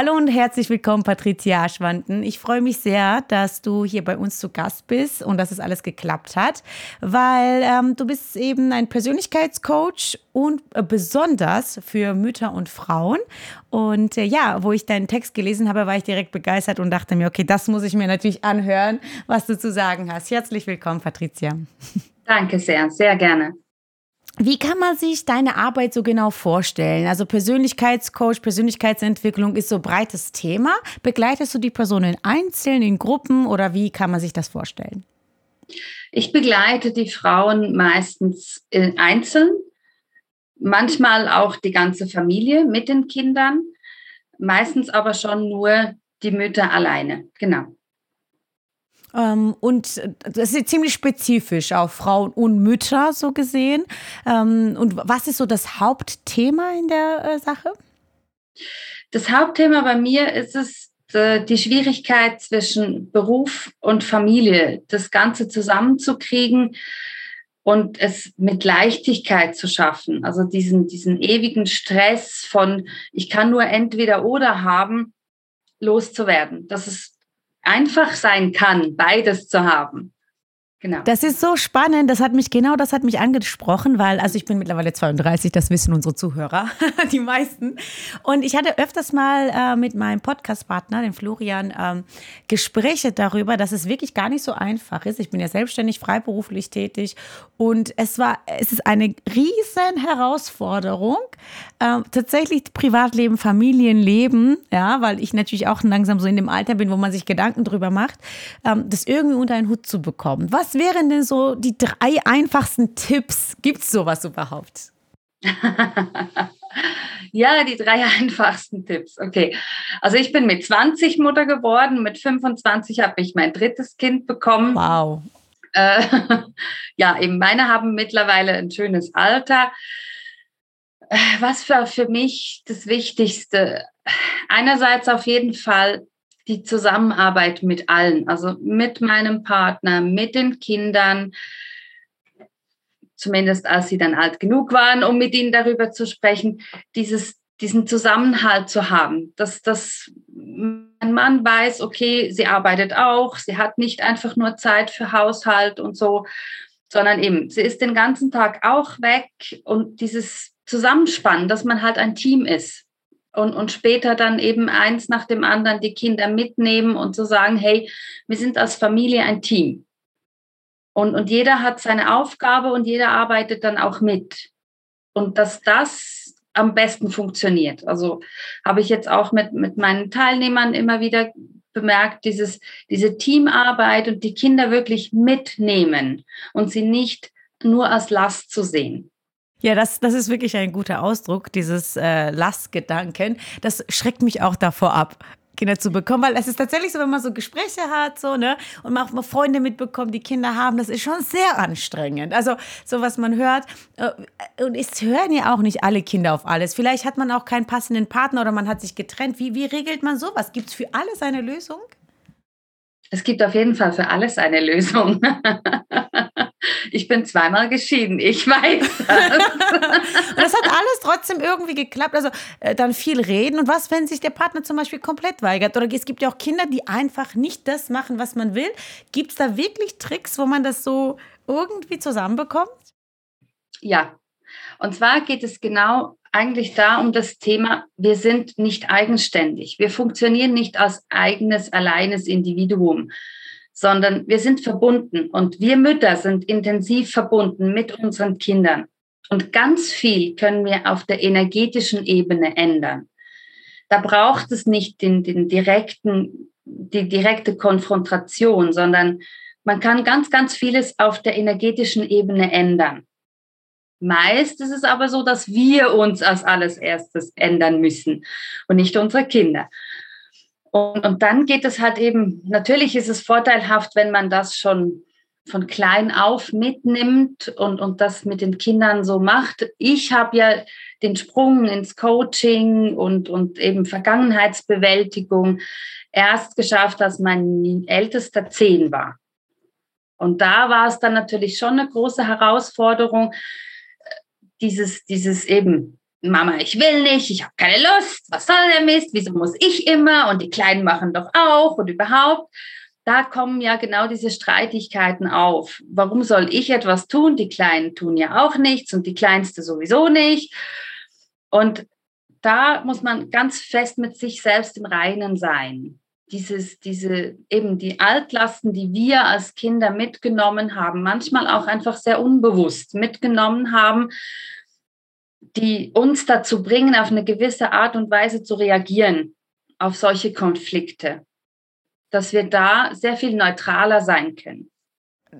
Hallo und herzlich willkommen, Patricia Aschwanden. Ich freue mich sehr, dass du hier bei uns zu Gast bist und dass es alles geklappt hat, weil ähm, du bist eben ein Persönlichkeitscoach und äh, besonders für Mütter und Frauen. Und äh, ja, wo ich deinen Text gelesen habe, war ich direkt begeistert und dachte mir, okay, das muss ich mir natürlich anhören, was du zu sagen hast. Herzlich willkommen, Patricia. Danke sehr, sehr gerne. Wie kann man sich deine Arbeit so genau vorstellen? Also Persönlichkeitscoach, Persönlichkeitsentwicklung ist so breites Thema. Begleitest du die Personen einzeln, in Gruppen oder wie kann man sich das vorstellen? Ich begleite die Frauen meistens einzeln, manchmal auch die ganze Familie mit den Kindern, meistens aber schon nur die Mütter alleine. Genau. Ähm, und das ist ziemlich spezifisch auf Frauen und Mütter so gesehen. Ähm, und was ist so das Hauptthema in der äh, Sache? Das Hauptthema bei mir ist es, äh, die Schwierigkeit zwischen Beruf und Familie, das Ganze zusammenzukriegen und es mit Leichtigkeit zu schaffen. Also diesen, diesen ewigen Stress von, ich kann nur entweder oder haben, loszuwerden. Das ist einfach sein kann, beides zu haben. Genau. Das ist so spannend. Das hat mich genau, das hat mich angesprochen, weil also ich bin mittlerweile 32, das wissen unsere Zuhörer, die meisten. Und ich hatte öfters mal äh, mit meinem Podcast-Partner, dem Florian, ähm, Gespräche darüber, dass es wirklich gar nicht so einfach ist. Ich bin ja selbstständig, freiberuflich tätig und es war, es ist eine riesen Herausforderung, äh, tatsächlich Privatleben, Familienleben, ja, weil ich natürlich auch langsam so in dem Alter bin, wo man sich Gedanken darüber macht, ähm, das irgendwie unter einen Hut zu bekommen. Was was wären denn so die drei einfachsten Tipps? Gibt es sowas überhaupt? ja, die drei einfachsten Tipps. Okay. Also ich bin mit 20 Mutter geworden, mit 25 habe ich mein drittes Kind bekommen. Wow. Äh, ja, eben meine haben mittlerweile ein schönes Alter. Äh, was war für mich das Wichtigste? Einerseits auf jeden Fall die Zusammenarbeit mit allen, also mit meinem Partner, mit den Kindern, zumindest als sie dann alt genug waren, um mit ihnen darüber zu sprechen, dieses, diesen Zusammenhalt zu haben, dass, dass mein Mann weiß, okay, sie arbeitet auch, sie hat nicht einfach nur Zeit für Haushalt und so, sondern eben, sie ist den ganzen Tag auch weg und dieses Zusammenspannen, dass man halt ein Team ist und, und später dann eben eins nach dem anderen die Kinder mitnehmen und zu sagen, hey, wir sind als Familie ein Team. Und, und jeder hat seine Aufgabe und jeder arbeitet dann auch mit. Und dass das am besten funktioniert. Also habe ich jetzt auch mit, mit meinen Teilnehmern immer wieder bemerkt, dieses, diese Teamarbeit und die Kinder wirklich mitnehmen und sie nicht nur als Last zu sehen. Ja, das, das ist wirklich ein guter Ausdruck, dieses äh, Lastgedanken. Das schreckt mich auch davor ab. Kinder zu bekommen, weil es ist tatsächlich so, wenn man so Gespräche hat, so, ne, und man auch mal Freunde mitbekommt, die Kinder haben, das ist schon sehr anstrengend. Also, so was man hört, äh, und es hören ja auch nicht alle Kinder auf alles. Vielleicht hat man auch keinen passenden Partner oder man hat sich getrennt. Wie, wie regelt man sowas? Gibt es für alles eine Lösung? Es gibt auf jeden Fall für alles eine Lösung. Ich bin zweimal geschieden, ich weiß das. und das hat alles trotzdem irgendwie geklappt. Also äh, dann viel reden. Und was, wenn sich der Partner zum Beispiel komplett weigert? Oder es gibt ja auch Kinder, die einfach nicht das machen, was man will. Gibt es da wirklich Tricks, wo man das so irgendwie zusammenbekommt? Ja. Und zwar geht es genau eigentlich da um das Thema, wir sind nicht eigenständig. Wir funktionieren nicht als eigenes, alleines Individuum, sondern wir sind verbunden und wir Mütter sind intensiv verbunden mit unseren Kindern. Und ganz viel können wir auf der energetischen Ebene ändern. Da braucht es nicht den, den direkten, die direkte Konfrontation, sondern man kann ganz, ganz vieles auf der energetischen Ebene ändern. Meist ist es aber so, dass wir uns als alles erstes ändern müssen und nicht unsere Kinder. Und, und dann geht es halt eben, natürlich ist es vorteilhaft, wenn man das schon von klein auf mitnimmt und, und das mit den Kindern so macht. Ich habe ja den Sprung ins Coaching und, und eben Vergangenheitsbewältigung erst geschafft, als mein ältester zehn war. Und da war es dann natürlich schon eine große Herausforderung, dieses, dieses eben Mama, ich will nicht, ich habe keine Lust, was soll der Mist, wieso muss ich immer und die Kleinen machen doch auch und überhaupt. Da kommen ja genau diese Streitigkeiten auf. Warum soll ich etwas tun? Die Kleinen tun ja auch nichts und die Kleinste sowieso nicht. Und da muss man ganz fest mit sich selbst im Reinen sein. Dieses, diese, eben die Altlasten, die wir als Kinder mitgenommen haben, manchmal auch einfach sehr unbewusst mitgenommen haben, die uns dazu bringen, auf eine gewisse Art und Weise zu reagieren auf solche Konflikte, dass wir da sehr viel neutraler sein können.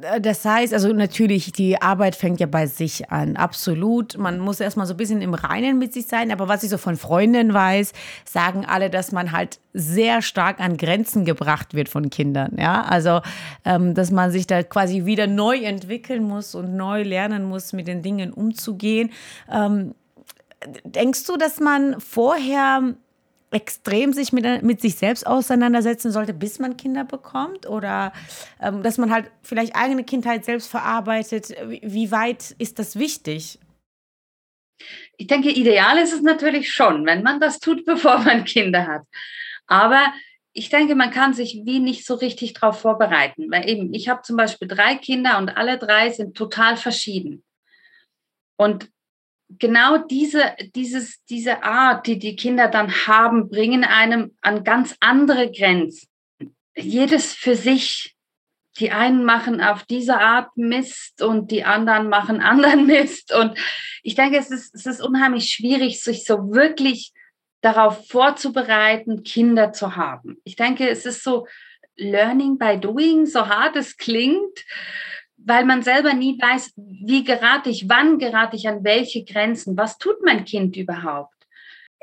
Äh, das heißt, also natürlich, die Arbeit fängt ja bei sich an, absolut. Man muss erstmal so ein bisschen im Reinen mit sich sein. Aber was ich so von Freundinnen weiß, sagen alle, dass man halt sehr stark an Grenzen gebracht wird von Kindern. Ja, also, ähm, dass man sich da quasi wieder neu entwickeln muss und neu lernen muss, mit den Dingen umzugehen. Ähm, denkst du, dass man vorher extrem sich mit, mit sich selbst auseinandersetzen sollte, bis man Kinder bekommt? Oder ähm, dass man halt vielleicht eigene Kindheit selbst verarbeitet? Wie weit ist das wichtig? Ich denke, ideal ist es natürlich schon, wenn man das tut, bevor man Kinder hat. Aber ich denke, man kann sich wie nicht so richtig darauf vorbereiten. Weil eben, ich habe zum Beispiel drei Kinder und alle drei sind total verschieden. Und genau diese, dieses, diese Art, die die Kinder dann haben, bringen einem an ganz andere Grenzen. Jedes für sich. Die einen machen auf diese Art Mist und die anderen machen anderen Mist. Und ich denke, es ist, es ist unheimlich schwierig, sich so wirklich darauf vorzubereiten, Kinder zu haben. Ich denke, es ist so Learning by Doing, so hart es klingt weil man selber nie weiß, wie gerate ich, wann gerate ich an welche Grenzen, was tut mein Kind überhaupt?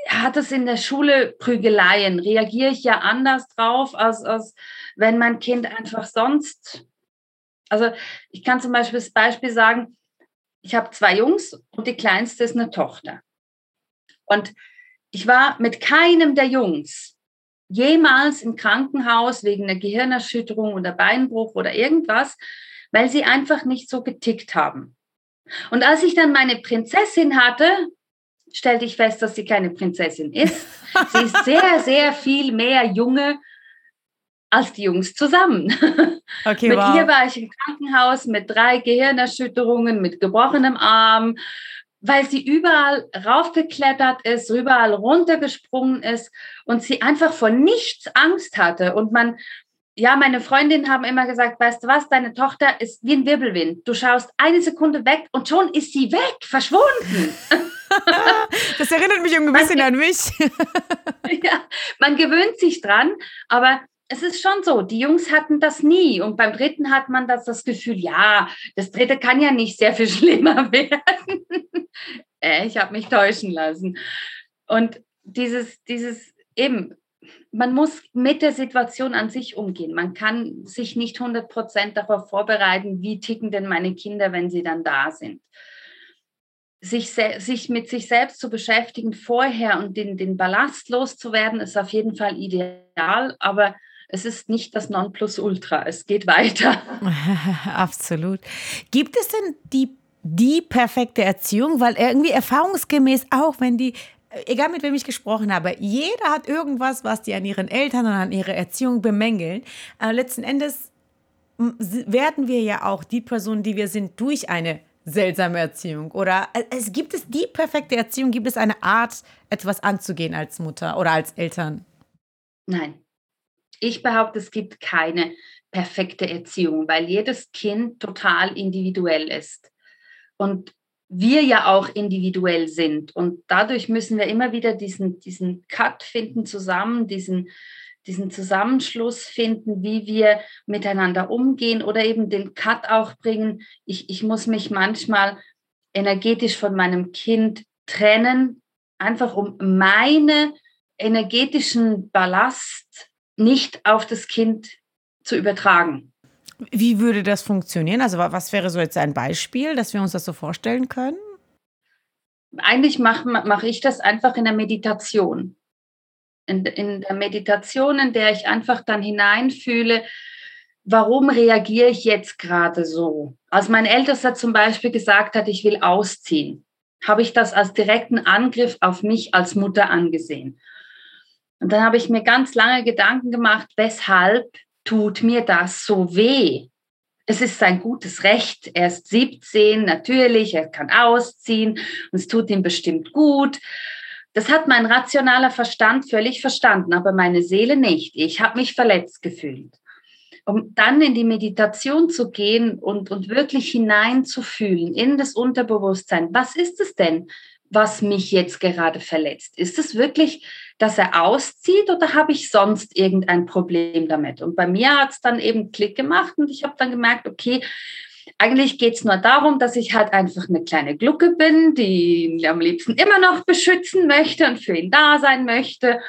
Hat es in der Schule Prügeleien? Reagiere ich ja anders drauf, als, als wenn mein Kind einfach sonst. Also ich kann zum Beispiel das Beispiel sagen, ich habe zwei Jungs und die kleinste ist eine Tochter. Und ich war mit keinem der Jungs jemals im Krankenhaus wegen einer Gehirnerschütterung oder Beinbruch oder irgendwas, weil sie einfach nicht so getickt haben. Und als ich dann meine Prinzessin hatte, stellte ich fest, dass sie keine Prinzessin ist. Sie ist sehr, sehr viel mehr Junge als die Jungs zusammen. Okay, mit wow. ihr war ich im Krankenhaus mit drei Gehirnerschütterungen, mit gebrochenem Arm, weil sie überall raufgeklettert ist, überall runtergesprungen ist und sie einfach vor nichts Angst hatte. Und man, ja, meine Freundinnen haben immer gesagt, weißt du was, deine Tochter ist wie ein Wirbelwind. Du schaust eine Sekunde weg und schon ist sie weg, verschwunden. das erinnert mich ein bisschen an mich. ja, man gewöhnt sich dran, aber es ist schon so, die Jungs hatten das nie. Und beim dritten hat man das, das Gefühl, ja, das dritte kann ja nicht sehr viel schlimmer werden. äh, ich habe mich täuschen lassen. Und dieses, dieses eben, man muss mit der Situation an sich umgehen. Man kann sich nicht 100 Prozent darauf vorbereiten, wie ticken denn meine Kinder, wenn sie dann da sind. Sich, sich mit sich selbst zu beschäftigen vorher und den, den Ballast loszuwerden, ist auf jeden Fall ideal, aber es ist nicht das Nonplusultra. Es geht weiter. Absolut. Gibt es denn die, die perfekte Erziehung? Weil irgendwie erfahrungsgemäß auch, wenn die egal mit wem ich gesprochen habe, jeder hat irgendwas, was die an ihren Eltern und an ihrer Erziehung bemängeln. Äh, letzten Endes werden wir ja auch die Person, die wir sind, durch eine seltsame Erziehung. Oder äh, es gibt es die perfekte Erziehung, gibt es eine Art, etwas anzugehen als Mutter oder als Eltern? Nein. Ich behaupte, es gibt keine perfekte Erziehung, weil jedes Kind total individuell ist. Und wir ja auch individuell sind. Und dadurch müssen wir immer wieder diesen, diesen Cut finden zusammen, diesen, diesen Zusammenschluss finden, wie wir miteinander umgehen oder eben den Cut auch bringen. Ich, ich muss mich manchmal energetisch von meinem Kind trennen, einfach um meine energetischen Ballast nicht auf das Kind zu übertragen. Wie würde das funktionieren? Also was wäre so jetzt ein Beispiel, dass wir uns das so vorstellen können? Eigentlich mache mach ich das einfach in der Meditation. In, in der Meditation, in der ich einfach dann hineinfühle, warum reagiere ich jetzt gerade so? Als mein Ältester zum Beispiel gesagt hat, ich will ausziehen. habe ich das als direkten Angriff auf mich als Mutter angesehen. Und dann habe ich mir ganz lange Gedanken gemacht, weshalb tut mir das so weh? Es ist sein gutes Recht. Er ist 17, natürlich, er kann ausziehen und es tut ihm bestimmt gut. Das hat mein rationaler Verstand völlig verstanden, aber meine Seele nicht. Ich habe mich verletzt gefühlt. Um dann in die Meditation zu gehen und, und wirklich hineinzufühlen in das Unterbewusstsein. Was ist es denn, was mich jetzt gerade verletzt? Ist es wirklich, dass er auszieht oder habe ich sonst irgendein Problem damit? Und bei mir hat es dann eben Klick gemacht und ich habe dann gemerkt, okay, eigentlich geht es nur darum, dass ich halt einfach eine kleine Glucke bin, die ihn am liebsten immer noch beschützen möchte und für ihn da sein möchte.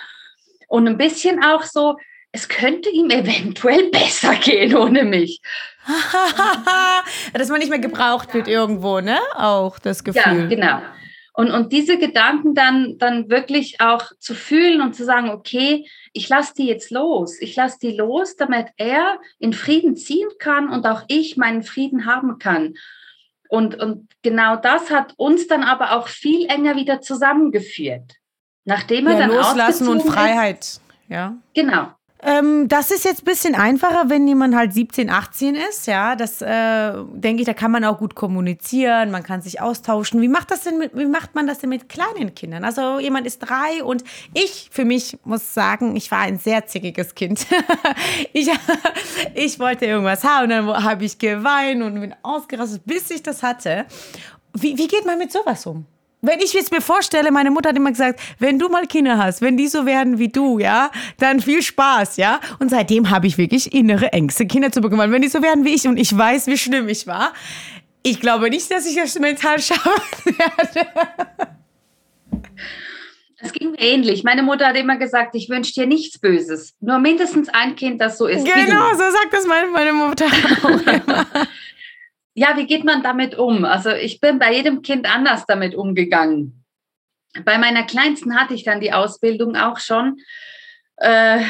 Und ein bisschen auch so, es könnte ihm eventuell besser gehen ohne mich. Dass man nicht mehr gebraucht wird irgendwo, ne? Auch das Gefühl. Ja, genau. Und, und diese Gedanken dann, dann wirklich auch zu fühlen und zu sagen, okay, ich lasse die jetzt los. Ich lasse die los, damit er in Frieden ziehen kann und auch ich meinen Frieden haben kann. Und, und genau das hat uns dann aber auch viel enger wieder zusammengeführt. Nachdem er ja, dann Loslassen und Freiheit. Ist, ja. Genau. Ähm, das ist jetzt ein bisschen einfacher, wenn jemand halt 17, 18 ist. Ja, das äh, denke ich, da kann man auch gut kommunizieren, man kann sich austauschen. Wie macht das denn mit, wie macht man das denn mit kleinen Kindern? Also jemand ist drei und ich für mich muss sagen, ich war ein sehr zickiges Kind. ich, ich wollte irgendwas haben dann habe ich geweint und bin ausgerastet, bis ich das hatte. Wie, wie geht man mit sowas um? Wenn ich jetzt mir vorstelle, meine Mutter hat immer gesagt, wenn du mal Kinder hast, wenn die so werden wie du, ja, dann viel Spaß, ja. Und seitdem habe ich wirklich innere Ängste, Kinder zu bekommen. Wenn die so werden wie ich und ich weiß, wie schlimm ich war, ich glaube nicht, dass ich das mental schaffen werde. Es ging mir ähnlich. Meine Mutter hat immer gesagt, ich wünsche dir nichts Böses. Nur mindestens ein Kind, das so ist. Genau, so sagt das meine, meine Mutter. ja, wie geht man damit um? Also ich bin bei jedem Kind anders damit umgegangen. Bei meiner Kleinsten hatte ich dann die Ausbildung auch schon. Äh,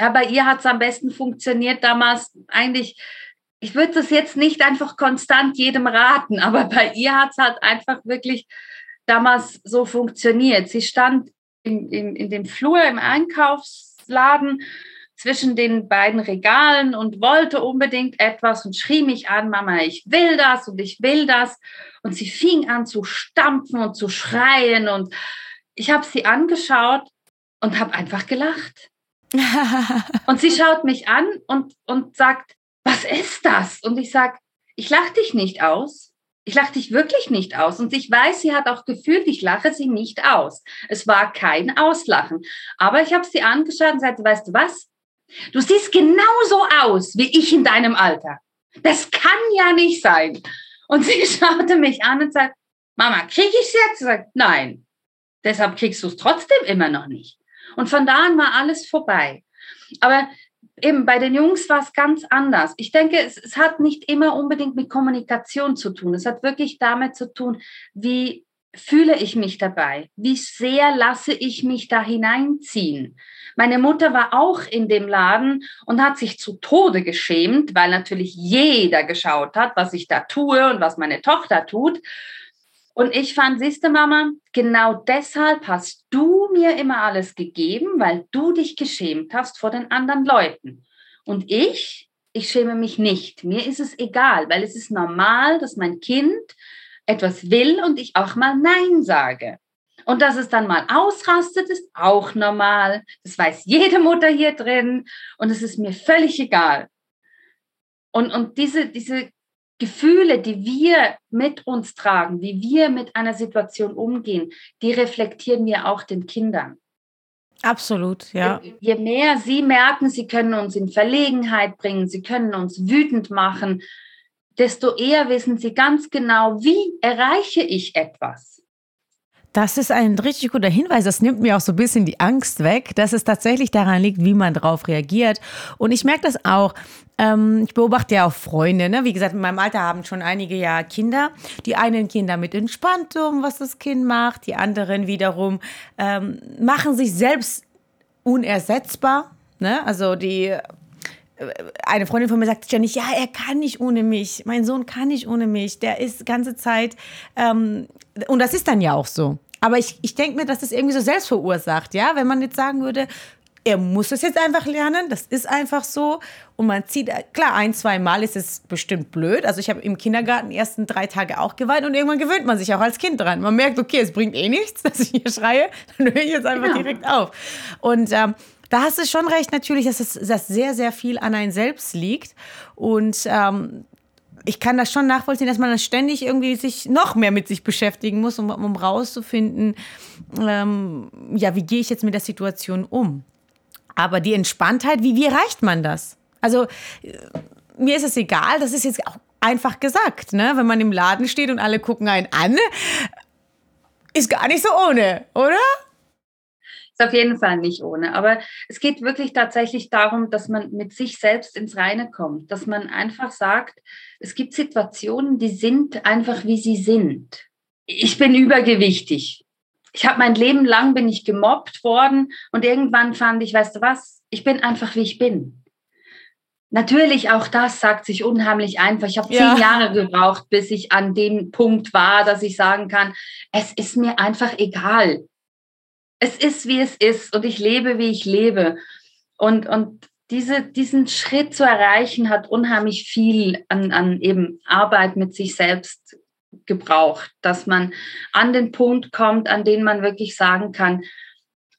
ja, bei ihr hat es am besten funktioniert damals eigentlich. Ich würde das jetzt nicht einfach konstant jedem raten, aber bei ihr hat es halt einfach wirklich damals so funktioniert. Sie stand in, in, in dem Flur im Einkaufsladen zwischen den beiden Regalen und wollte unbedingt etwas und schrie mich an, Mama, ich will das und ich will das. Und sie fing an zu stampfen und zu schreien und ich habe sie angeschaut und habe einfach gelacht. und sie schaut mich an und, und sagt, was ist das? Und ich sage, ich lache dich nicht aus. Ich lache dich wirklich nicht aus. Und ich weiß, sie hat auch gefühlt, ich lache sie nicht aus. Es war kein Auslachen. Aber ich habe sie angeschaut und sagte, weißt du was? Du siehst genauso aus wie ich in deinem Alter. Das kann ja nicht sein. Und sie schaute mich an und sagt, Mama, krieg ich es jetzt? Sie sagt, nein. Deshalb kriegst du es trotzdem immer noch nicht. Und von da an war alles vorbei. Aber eben bei den Jungs war es ganz anders. Ich denke, es, es, hat nicht immer unbedingt mit Kommunikation zu tun. Es hat wirklich damit zu tun, wie fühle ich mich dabei? Wie sehr lasse ich mich da hineinziehen? Meine Mutter war auch in dem Laden und hat sich zu Tode geschämt, weil natürlich jeder geschaut hat, was ich da tue und was meine Tochter tut. Und ich fand, siehste Mama, genau deshalb hast du mir immer alles gegeben, weil du dich geschämt hast vor den anderen Leuten. Und ich, ich schäme mich nicht. Mir ist es egal, weil es ist normal, dass mein Kind etwas will und ich auch mal Nein sage. Und dass es dann mal ausrastet, ist auch normal. Das weiß jede Mutter hier drin und es ist mir völlig egal. Und, und diese, diese Gefühle, die wir mit uns tragen, wie wir mit einer Situation umgehen, die reflektieren wir auch den Kindern. Absolut, ja. Je mehr sie merken, sie können uns in Verlegenheit bringen, sie können uns wütend machen, desto eher wissen sie ganz genau, wie erreiche ich etwas. Das ist ein richtig guter Hinweis. Das nimmt mir auch so ein bisschen die Angst weg, dass es tatsächlich daran liegt, wie man darauf reagiert. Und ich merke das auch. Ähm, ich beobachte ja auch Freunde. Ne? Wie gesagt, in meinem Alter haben schon einige ja Kinder. Die einen gehen damit entspannt um, was das Kind macht. Die anderen wiederum ähm, machen sich selbst unersetzbar. Ne? Also die eine Freundin von mir sagt ständig, ja, er kann nicht ohne mich. Mein Sohn kann nicht ohne mich. Der ist die ganze Zeit. Ähm, und das ist dann ja auch so. Aber ich, ich denke mir, dass das irgendwie so selbst verursacht, ja. Wenn man jetzt sagen würde, er muss es jetzt einfach lernen, das ist einfach so. Und man zieht, klar, ein, zwei Mal ist es bestimmt blöd. Also ich habe im Kindergarten die ersten drei Tage auch geweint und irgendwann gewöhnt man sich auch als Kind dran. Man merkt, okay, es bringt eh nichts, dass ich hier schreie, dann höre ich jetzt einfach ja. direkt auf. Und ähm, da hast du schon recht, natürlich, dass es dass sehr, sehr viel an einem selbst liegt. Und ähm, ich kann das schon nachvollziehen, dass man dann ständig irgendwie sich noch mehr mit sich beschäftigen muss, um, um rauszufinden, ähm, ja, wie gehe ich jetzt mit der Situation um. Aber die Entspanntheit, wie, wie erreicht man das? Also mir ist es egal, das ist jetzt auch einfach gesagt, ne? wenn man im Laden steht und alle gucken einen an, ist gar nicht so ohne, oder? Ist auf jeden Fall nicht ohne. Aber es geht wirklich tatsächlich darum, dass man mit sich selbst ins Reine kommt, dass man einfach sagt, es gibt Situationen, die sind einfach wie sie sind. Ich bin übergewichtig. Ich habe mein Leben lang bin ich gemobbt worden und irgendwann fand ich, weißt du was, ich bin einfach wie ich bin. Natürlich, auch das sagt sich unheimlich einfach. Ich habe zehn ja. Jahre gebraucht, bis ich an dem Punkt war, dass ich sagen kann, es ist mir einfach egal es ist, wie es ist und ich lebe, wie ich lebe. Und, und diese, diesen Schritt zu erreichen, hat unheimlich viel an, an eben Arbeit mit sich selbst gebraucht, dass man an den Punkt kommt, an den man wirklich sagen kann,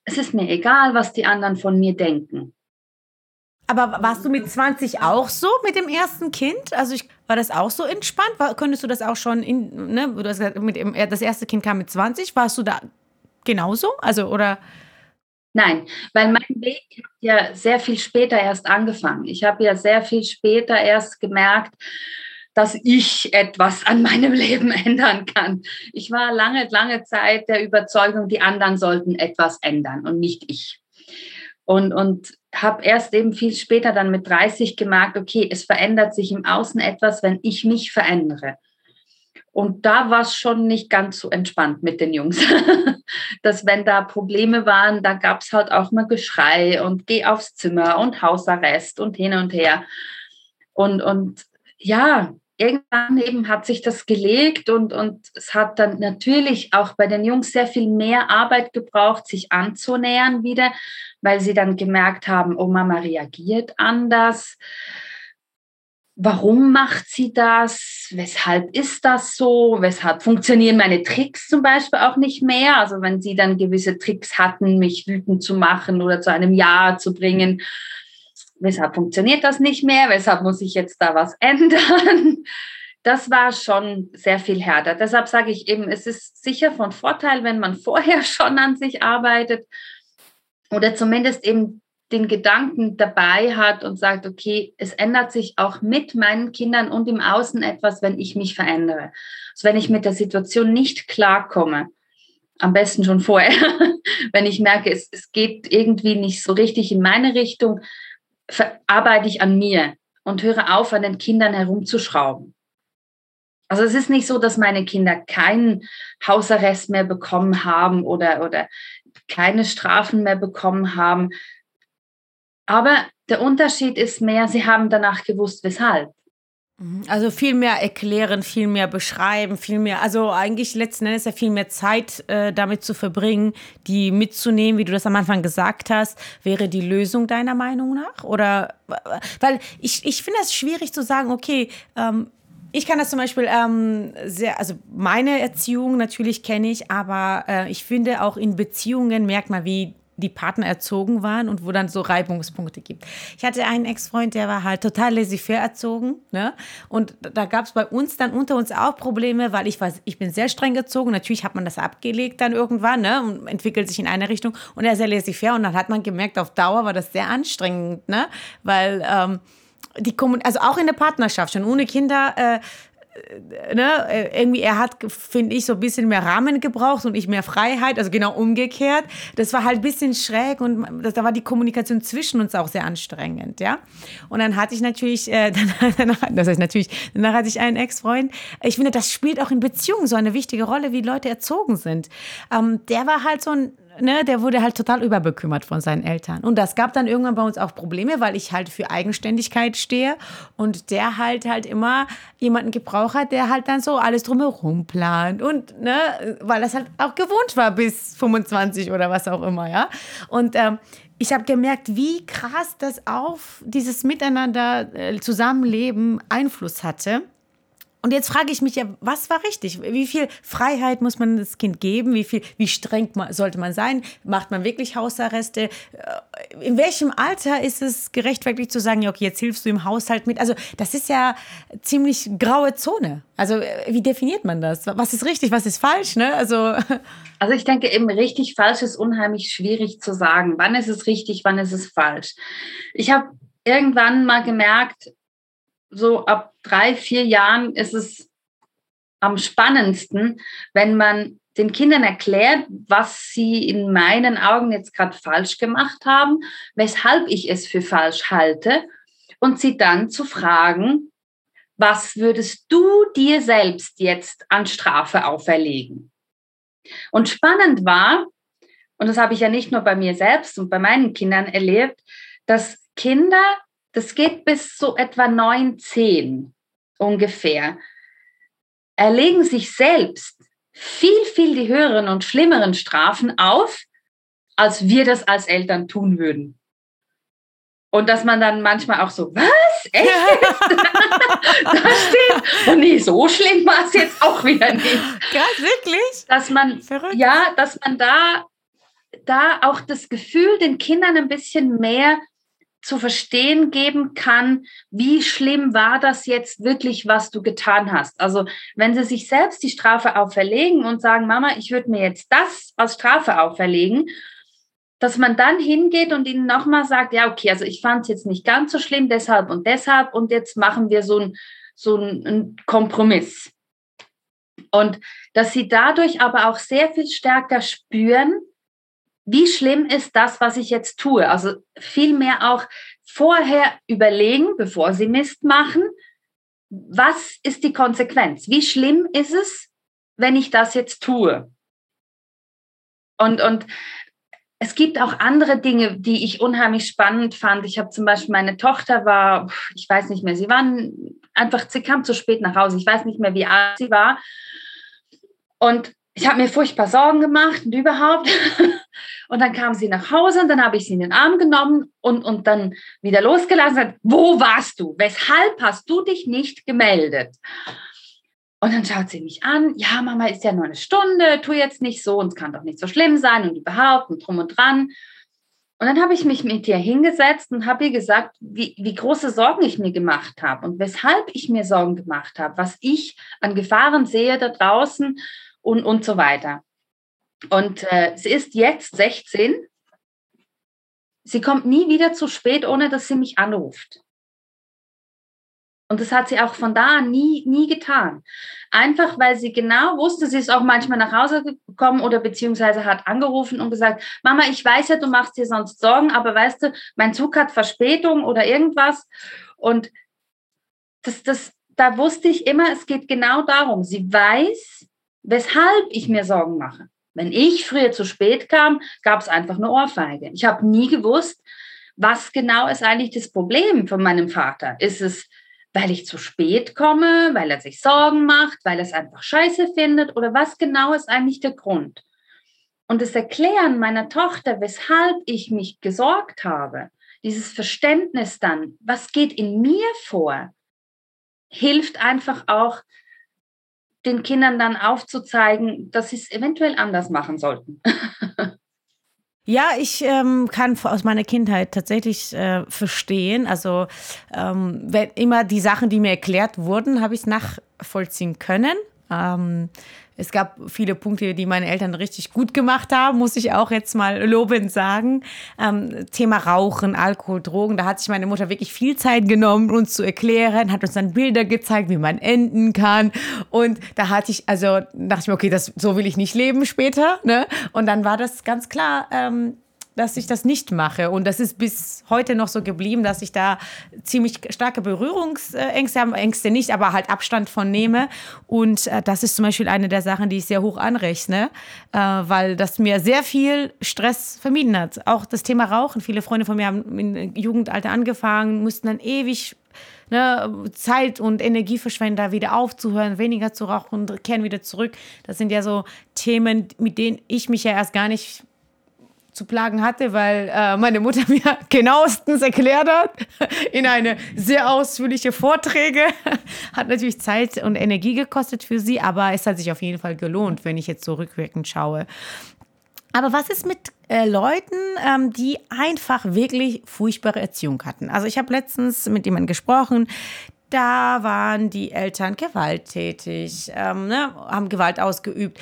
es ist mir egal, was die anderen von mir denken. Aber warst du mit 20 auch so mit dem ersten Kind? Also ich, war das auch so entspannt? War, könntest du das auch schon in, ne, du hast gesagt, mit dem, das erste Kind kam mit 20, warst du da genauso? Also, oder? Nein, weil mein Weg hat ja sehr viel später erst angefangen. Ich habe ja sehr viel später erst gemerkt, dass ich etwas an meinem Leben ändern kann. Ich war lange, lange Zeit der Überzeugung, die anderen sollten etwas ändern und nicht ich. Und, und habe erst eben viel später dann mit 30 gemerkt, okay, es verändert sich im Außen etwas, wenn ich mich verändere. Und da war es schon nicht ganz so entspannt mit den Jungs. dass wenn da Probleme waren, da gab es halt auch mal Geschrei und geh aufs Zimmer und Hausarrest und hin und her. Und, und ja, irgendwann eben hat sich das gelegt und, und es hat dann natürlich auch bei den Jungs sehr viel mehr Arbeit gebraucht, sich anzunähern wieder, weil sie dann gemerkt haben, oh Mama reagiert anders warum macht sie das? Weshalb ist das so? Weshalb funktionieren meine Tricks zum Beispiel auch nicht mehr? Also wenn sie dann gewisse Tricks hatten, mich wütend zu machen oder zu einem Ja zu bringen, weshalb funktioniert das nicht mehr? Weshalb muss ich jetzt da was ändern? Das war schon sehr viel härter. Deshalb sage ich eben, es ist sicher von Vorteil, wenn man vorher schon an sich arbeitet oder zumindest eben den Gedanken dabei hat und sagt, okay, es ändert sich auch mit meinen Kindern und im Außen etwas, wenn ich mich verändere. Also wenn ich mit der Situation nicht klarkomme, am besten schon vorher, wenn ich merke, es, es geht irgendwie nicht so richtig in meine Richtung, arbeite ich an mir und höre auf, an den Kindern herumzuschrauben. Also es ist nicht so, dass meine Kinder keinen Hausarrest mehr bekommen haben oder, oder keine Strafen mehr bekommen haben, aber der Unterschied ist mehr, sie haben danach gewusst, weshalb. Mhm. Also viel mehr erklären, viel mehr beschreiben, viel mehr, also eigentlich letzten Endes ja viel mehr Zeit äh, damit zu verbringen, die mitzunehmen, wie du das am Anfang gesagt hast, wäre die Lösung deiner Meinung nach? Oder, weil ich, ich finde es schwierig zu sagen, okay, ähm, ich kann das zum Beispiel ähm, sehr, also meine Erziehung natürlich kenne ich, aber äh, ich finde auch in Beziehungen merkt man, wie die Partner erzogen waren und wo dann so Reibungspunkte gibt. Ich hatte einen Ex-Freund, der war halt total laissez-faire erzogen. Ne? Und da gab es bei uns dann unter uns auch Probleme, weil ich war, ich bin sehr streng erzogen. Natürlich hat man das abgelegt dann irgendwann ne? und entwickelt sich in eine Richtung. Und er ist sehr laissez-faire und dann hat man gemerkt, auf Dauer war das sehr anstrengend, ne? weil ähm, die Kommun also auch in der Partnerschaft, schon ohne Kinder, äh, ne, äh, irgendwie, er hat, finde ich, so ein bisschen mehr Rahmen gebraucht und ich mehr Freiheit, also genau umgekehrt. Das war halt ein bisschen schräg und da war die Kommunikation zwischen uns auch sehr anstrengend, ja. Und dann hatte ich natürlich, äh, danach, das heißt natürlich, danach hatte ich einen Ex-Freund. Ich finde, das spielt auch in Beziehungen so eine wichtige Rolle, wie Leute erzogen sind. Ähm, der war halt so ein ne, der wurde halt total überbekümmert von seinen Eltern. Und das gab dann irgendwann bei uns auch Probleme, weil ich halt für Eigenständigkeit stehe und der halt halt immer jemanden gebraucht hat, der halt dann so alles drumherum plant und, ne, weil das halt auch gewohnt war bis 25 oder was auch immer, ja. Und ähm, ich habe gemerkt, wie krass das auf dieses Miteinander äh, Zusammenleben Einfluss hatte. Und jetzt frage ich mich ja, was war richtig? Wie viel Freiheit muss man das Kind geben? Wie viel, wie streng sollte man sein? Macht man wirklich Hausarreste? Äh, in welchem Alter ist es gerechtfertigt zu sagen, okay, jetzt hilfst du im Haushalt mit? Also, das ist ja ziemlich graue Zone. Also, äh, wie definiert man das? Was ist richtig, was ist falsch? Ne? Also, also, ich denke eben, richtig, falsch ist unheimlich schwierig zu sagen. Wann ist es richtig, wann ist es falsch? Ich habe irgendwann mal gemerkt, so ab drei, vier Jahren ist es am spannendsten, wenn man den Kindern erklärt, was sie in meinen Augen jetzt gerade falsch gemacht haben, weshalb ich es für falsch halte und sie dann zu fragen, was würdest du dir selbst jetzt an Strafe auferlegen? Und spannend war, und das habe ich ja nicht nur bei mir selbst und bei meinen Kindern erlebt, dass Kinder das geht bis so etwa neun, zehn ungefähr, erlegen sich selbst viel, viel die höheren und schlimmeren Strafen auf, als wir das als Eltern tun würden. Und dass man dann manchmal auch so, was? Echt? da steht, oh nee, so schlimm war es jetzt auch wieder nicht. Krass, wirklich? Dass man, Verrückt. ja, dass man da, da auch das Gefühl den Kindern ein bisschen mehr zu verstehen geben kann, wie schlimm war das jetzt wirklich, was du getan hast. Also wenn sie sich selbst die Strafe auferlegen und sagen, Mama, ich würde mir jetzt das als Strafe auferlegen, dass man dann hingeht und ihnen nochmal sagt, ja, okay, also ich fand es jetzt nicht ganz so schlimm, deshalb und deshalb und jetzt machen wir so ein, so Kompromiss. Und dass sie dadurch aber auch sehr viel stärker spüren, wie schlimm ist das, was ich jetzt tue? Also vielmehr auch vorher überlegen, bevor sie Mist machen, was ist die Konsequenz? Wie schlimm ist es, wenn ich das jetzt tue? Und, und es gibt auch andere Dinge, die ich unheimlich spannend fand. Ich habe zum Beispiel, meine Tochter war, ich weiß nicht mehr, sie war einfach, sie kam zu spät nach Hause. Ich weiß nicht mehr, wie alt sie war. Und ich habe mir furchtbar Sorgen gemacht und überhaupt. Und dann kam sie nach Hause und dann habe ich sie in den Arm genommen und, und dann wieder losgelassen. Und Wo warst du? Weshalb hast du dich nicht gemeldet? Und dann schaut sie mich an. Ja, Mama, ist ja nur eine Stunde. Tu jetzt nicht so und es kann doch nicht so schlimm sein und überhaupt und drum und dran. Und dann habe ich mich mit ihr hingesetzt und habe ihr gesagt, wie, wie große Sorgen ich mir gemacht habe und weshalb ich mir Sorgen gemacht habe, was ich an Gefahren sehe da draußen und, und so weiter. Und äh, sie ist jetzt 16. Sie kommt nie wieder zu spät, ohne dass sie mich anruft. Und das hat sie auch von da an nie, nie getan. Einfach weil sie genau wusste, sie ist auch manchmal nach Hause gekommen oder beziehungsweise hat angerufen und gesagt, Mama, ich weiß ja, du machst dir sonst Sorgen, aber weißt du, mein Zug hat Verspätung oder irgendwas. Und das, das, da wusste ich immer, es geht genau darum. Sie weiß, weshalb ich mir Sorgen mache. Wenn ich früher zu spät kam, gab es einfach eine Ohrfeige. Ich habe nie gewusst, was genau ist eigentlich das Problem von meinem Vater. Ist es, weil ich zu spät komme, weil er sich Sorgen macht, weil er es einfach scheiße findet oder was genau ist eigentlich der Grund? Und das Erklären meiner Tochter, weshalb ich mich gesorgt habe, dieses Verständnis dann, was geht in mir vor, hilft einfach auch, den Kindern dann aufzuzeigen, dass sie es eventuell anders machen sollten. Ja, ich ähm, kann aus meiner Kindheit tatsächlich äh, verstehen. Also ähm, wenn immer die Sachen, die mir erklärt wurden, habe ich es nachvollziehen können. Ähm, es gab viele Punkte, die meine Eltern richtig gut gemacht haben, muss ich auch jetzt mal lobend sagen. Ähm, Thema Rauchen, Alkohol, Drogen, da hat sich meine Mutter wirklich viel Zeit genommen, uns zu erklären, hat uns dann Bilder gezeigt, wie man enden kann. Und da hatte ich, also dachte ich mir, okay, das, so will ich nicht leben später. Ne? Und dann war das ganz klar, ähm, dass ich das nicht mache. Und das ist bis heute noch so geblieben, dass ich da ziemlich starke Berührungsängste habe, Ängste nicht, aber halt Abstand von nehme. Und äh, das ist zum Beispiel eine der Sachen, die ich sehr hoch anrechne, äh, weil das mir sehr viel Stress vermieden hat. Auch das Thema Rauchen. Viele Freunde von mir haben im Jugendalter angefangen, mussten dann ewig ne, Zeit und Energie verschwenden, da wieder aufzuhören, weniger zu rauchen, kehren wieder zurück. Das sind ja so Themen, mit denen ich mich ja erst gar nicht zu plagen hatte, weil äh, meine Mutter mir genauestens erklärt hat in eine sehr ausführliche Vorträge. Hat natürlich Zeit und Energie gekostet für sie, aber es hat sich auf jeden Fall gelohnt, wenn ich jetzt so rückwirkend schaue. Aber was ist mit äh, Leuten, ähm, die einfach wirklich furchtbare Erziehung hatten? Also ich habe letztens mit jemandem gesprochen, da waren die Eltern gewalttätig, ähm, ne, haben Gewalt ausgeübt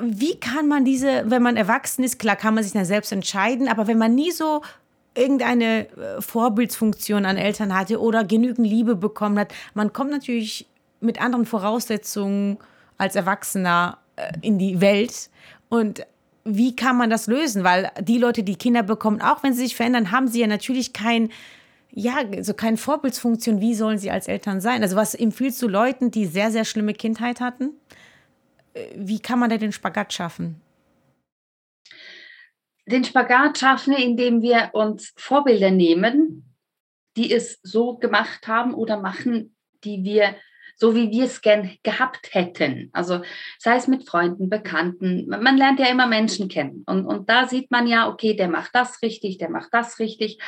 wie kann man diese, wenn man erwachsen ist, klar kann man sich dann selbst entscheiden, aber wenn man nie so irgendeine äh, Vorbildsfunktion an Eltern hatte oder genügend Liebe bekommen hat, man kommt natürlich mit anderen Voraussetzungen als Erwachsener äh, in die Welt und wie kann man das lösen? Weil die Leute, die Kinder bekommen, auch wenn sie sich verändern, haben sie ja natürlich kein, ja, so keine Vorbildsfunktion. Wie sollen sie als Eltern sein? Also was empfiehlst du Leuten, die sehr, sehr schlimme Kindheit hatten? Wie kann man da den Spagat schaffen? Den Spagat schaffen, indem wir uns Vorbilder nehmen, die es so gemacht haben oder machen, die wir so wie wir es gern gehabt hätten. Also sei es mit Freunden, Bekannten. Man lernt ja immer Menschen kennen. Und, und da sieht man ja, okay, der macht das richtig, der macht das richtig.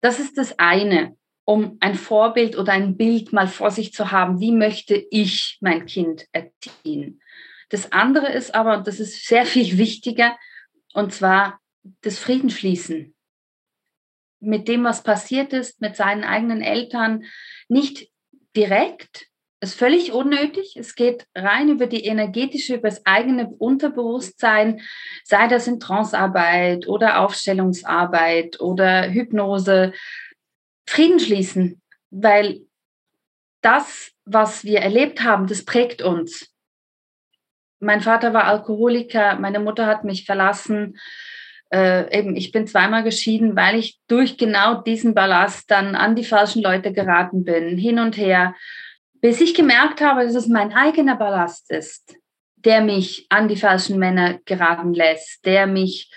Das ist das eine, um ein Vorbild oder ein Bild mal vor sich zu haben. Wie möchte ich mein Kind erziehen? Das andere ist aber, und das ist sehr viel wichtiger, und zwar das Friedensschließen mit dem, was passiert ist, mit seinen eigenen Eltern, nicht direkt, ist völlig unnötig. Es geht rein über die energetische, über das eigene Unterbewusstsein, sei das in Trancearbeit oder Aufstellungsarbeit oder Hypnose. Frieden schließen, weil das, was wir erlebt haben, das prägt uns mein Vater war Alkoholiker, meine Mutter hat mich verlassen. Äh, eben, ich bin zweimal geschieden, weil ich durch genau diesen Ballast dann an die falschen Leute geraten bin, hin und her, bis ich gemerkt habe, dass es mein eigener Ballast ist, der mich an die falschen Männer geraten lässt, der mich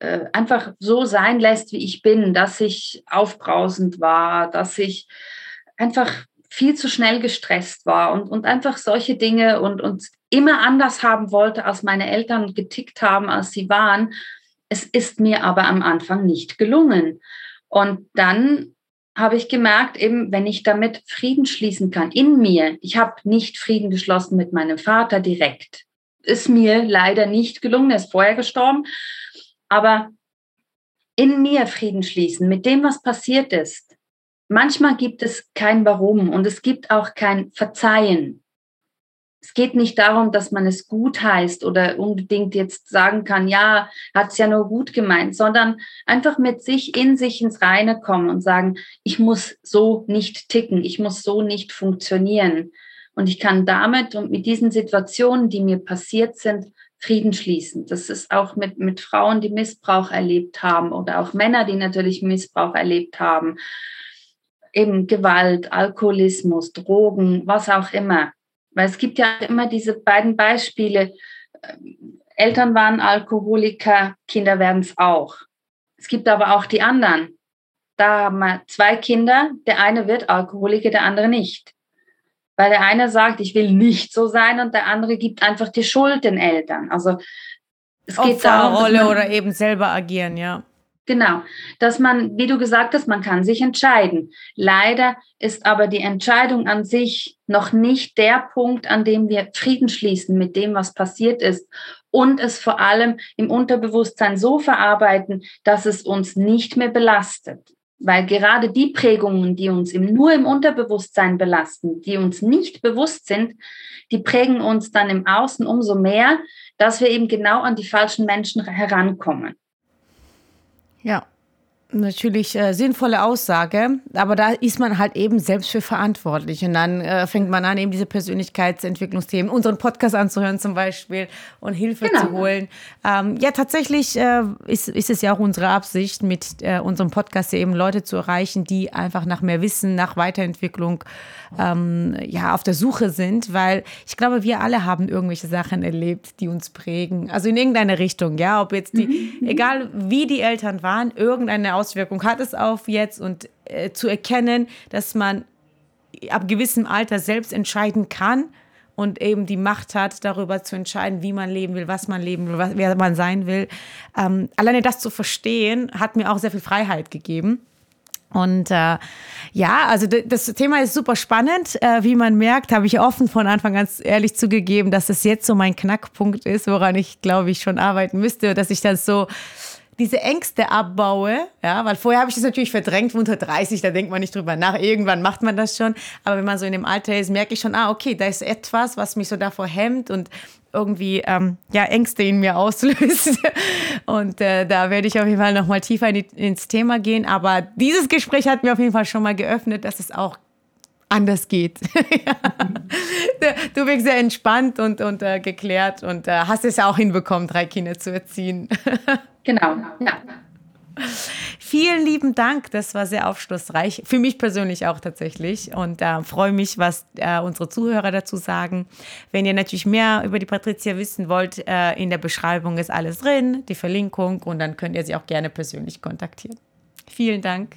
äh, einfach so sein lässt, wie ich bin, dass ich aufbrausend war, dass ich einfach viel zu schnell gestresst war und, und einfach solche Dinge und, und immer anders haben wollte, als meine Eltern getickt haben, als sie waren. Es ist mir aber am Anfang nicht gelungen. Und dann habe ich gemerkt, eben, wenn ich damit Frieden schließen kann in mir, ich habe nicht Frieden geschlossen mit meinem Vater direkt. Ist mir leider nicht gelungen, er ist vorher gestorben. Aber in mir Frieden schließen mit dem, was passiert ist. Manchmal gibt es kein Warum und es gibt auch kein Verzeihen es geht nicht darum, dass man es gut heißt oder unbedingt jetzt sagen kann, ja, hat es ja nur gut gemeint, sondern einfach mit sich in sich ins Reine kommen und sagen, ich muss so nicht ticken, ich muss so nicht funktionieren. Und ich kann damit und mit diesen Situationen, die mir passiert sind, Frieden schließen. Das ist auch mit, mit Frauen, die Missbrauch erlebt haben oder auch Männer, die natürlich Missbrauch erlebt haben. Eben Gewalt, Alkoholismus, Drogen, was auch immer weil es gibt ja immer diese beiden Beispiele. Eltern waren Alkoholiker, Kinder werden es auch. Es gibt aber auch die anderen. Da haben wir zwei Kinder, der eine wird Alkoholiker, der andere nicht. Weil der eine sagt, ich will nicht so sein und der andere gibt einfach die Schuld den Eltern. Also es geht darum, Rolle oder eben selber agieren, ja. Genau, dass man, wie du gesagt hast, man kann sich entscheiden. Leider ist aber die Entscheidung an sich noch nicht der Punkt, an dem wir Frieden schließen mit dem, was passiert ist und es vor allem im Unterbewusstsein so verarbeiten, dass es uns nicht mehr belastet. Weil gerade die Prägungen, die uns im, nur im Unterbewusstsein belasten, die uns nicht bewusst sind, die prägen uns dann im Außen umso mehr, dass wir eben genau an die falschen Menschen herankommen. Ja. Natürlich äh, sinnvolle Aussage, aber da ist man halt eben selbst für verantwortlich. Und dann äh, fängt man an, eben diese Persönlichkeitsentwicklungsthemen, unseren Podcast anzuhören zum Beispiel und Hilfe genau. zu holen. Ähm, ja, tatsächlich äh, ist, ist es ja auch unsere Absicht, mit äh, unserem Podcast eben Leute zu erreichen, die einfach nach mehr Wissen, nach Weiterentwicklung ähm, ja, auf der Suche sind, weil ich glaube, wir alle haben irgendwelche Sachen erlebt, die uns prägen. Also in irgendeine Richtung, ja, ob jetzt die, mhm. egal wie die Eltern waren, irgendeine Auswirkung hat es auf jetzt und äh, zu erkennen, dass man ab gewissem Alter selbst entscheiden kann und eben die Macht hat, darüber zu entscheiden, wie man leben will, was man leben will, was, wer man sein will. Ähm, alleine das zu verstehen, hat mir auch sehr viel Freiheit gegeben. Und äh, ja, also das Thema ist super spannend. Äh, wie man merkt, habe ich offen von Anfang ganz ehrlich zugegeben, dass es jetzt so mein Knackpunkt ist, woran ich, glaube ich, schon arbeiten müsste, dass ich das so diese Ängste abbaue, ja, weil vorher habe ich das natürlich verdrängt, unter 30, da denkt man nicht drüber nach, irgendwann macht man das schon, aber wenn man so in dem Alter ist, merke ich schon, ah, okay, da ist etwas, was mich so davor hemmt und irgendwie ähm, ja, Ängste in mir auslöst. Und äh, da werde ich auf jeden Fall nochmal tiefer in die, ins Thema gehen. Aber dieses Gespräch hat mir auf jeden Fall schon mal geöffnet, dass es auch anders geht. du wirkst sehr entspannt und, und äh, geklärt und äh, hast es auch hinbekommen, drei Kinder zu erziehen. genau, ja. Vielen lieben Dank, das war sehr aufschlussreich. Für mich persönlich auch tatsächlich. Und äh, freue mich, was äh, unsere Zuhörer dazu sagen. Wenn ihr natürlich mehr über die Patricia wissen wollt, äh, in der Beschreibung ist alles drin, die Verlinkung und dann könnt ihr sie auch gerne persönlich kontaktieren. Vielen Dank.